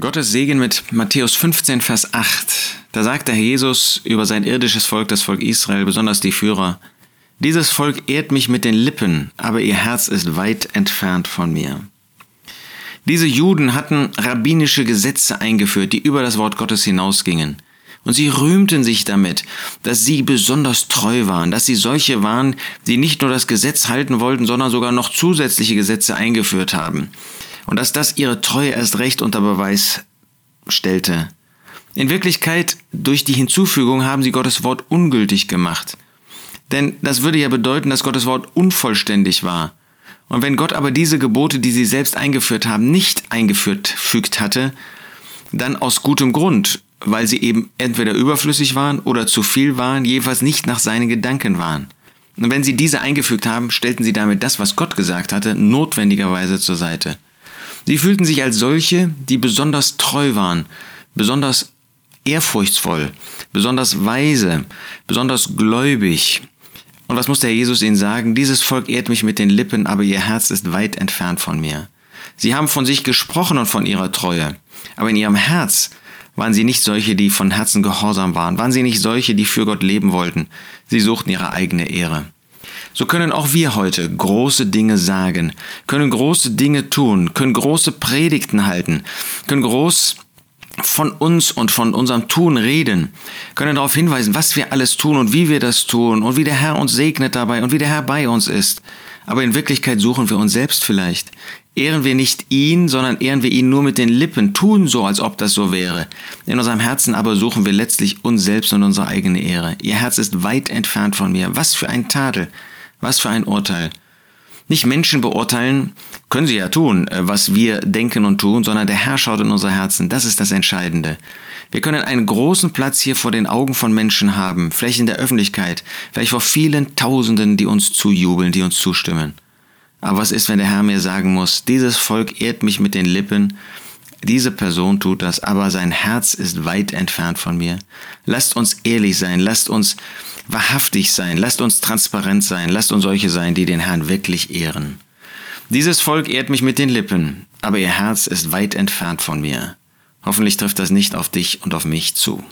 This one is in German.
Gottes Segen mit Matthäus 15, Vers 8. Da sagt der Herr Jesus über sein irdisches Volk, das Volk Israel, besonders die Führer, dieses Volk ehrt mich mit den Lippen, aber ihr Herz ist weit entfernt von mir. Diese Juden hatten rabbinische Gesetze eingeführt, die über das Wort Gottes hinausgingen. Und sie rühmten sich damit, dass sie besonders treu waren, dass sie solche waren, die nicht nur das Gesetz halten wollten, sondern sogar noch zusätzliche Gesetze eingeführt haben und dass das ihre Treue erst recht unter Beweis stellte. In Wirklichkeit, durch die Hinzufügung haben sie Gottes Wort ungültig gemacht. Denn das würde ja bedeuten, dass Gottes Wort unvollständig war. Und wenn Gott aber diese Gebote, die sie selbst eingeführt haben, nicht eingeführt fügt hatte, dann aus gutem Grund, weil sie eben entweder überflüssig waren oder zu viel waren, jedenfalls nicht nach seinen Gedanken waren. Und wenn sie diese eingefügt haben, stellten sie damit das, was Gott gesagt hatte, notwendigerweise zur Seite. Sie fühlten sich als solche, die besonders treu waren, besonders ehrfurchtsvoll, besonders weise, besonders gläubig. Und was muss der Jesus ihnen sagen? Dieses Volk ehrt mich mit den Lippen, aber ihr Herz ist weit entfernt von mir. Sie haben von sich gesprochen und von ihrer Treue, aber in ihrem Herz waren sie nicht solche, die von Herzen gehorsam waren, waren sie nicht solche, die für Gott leben wollten. Sie suchten ihre eigene Ehre. So können auch wir heute große Dinge sagen, können große Dinge tun, können große Predigten halten, können groß von uns und von unserem Tun reden, können darauf hinweisen, was wir alles tun und wie wir das tun und wie der Herr uns segnet dabei und wie der Herr bei uns ist. Aber in Wirklichkeit suchen wir uns selbst vielleicht. Ehren wir nicht ihn, sondern ehren wir ihn nur mit den Lippen, tun so, als ob das so wäre. In unserem Herzen aber suchen wir letztlich uns selbst und unsere eigene Ehre. Ihr Herz ist weit entfernt von mir. Was für ein Tadel. Was für ein Urteil. Nicht Menschen beurteilen, können sie ja tun, äh, was wir denken und tun, sondern der Herr schaut in unsere Herzen. Das ist das Entscheidende. Wir können einen großen Platz hier vor den Augen von Menschen haben, vielleicht in der Öffentlichkeit, vielleicht vor vielen Tausenden, die uns zujubeln, die uns zustimmen. Aber was ist, wenn der Herr mir sagen muss, dieses Volk ehrt mich mit den Lippen, diese Person tut das, aber sein Herz ist weit entfernt von mir. Lasst uns ehrlich sein, lasst uns wahrhaftig sein, lasst uns transparent sein, lasst uns solche sein, die den Herrn wirklich ehren. Dieses Volk ehrt mich mit den Lippen, aber ihr Herz ist weit entfernt von mir. Hoffentlich trifft das nicht auf dich und auf mich zu.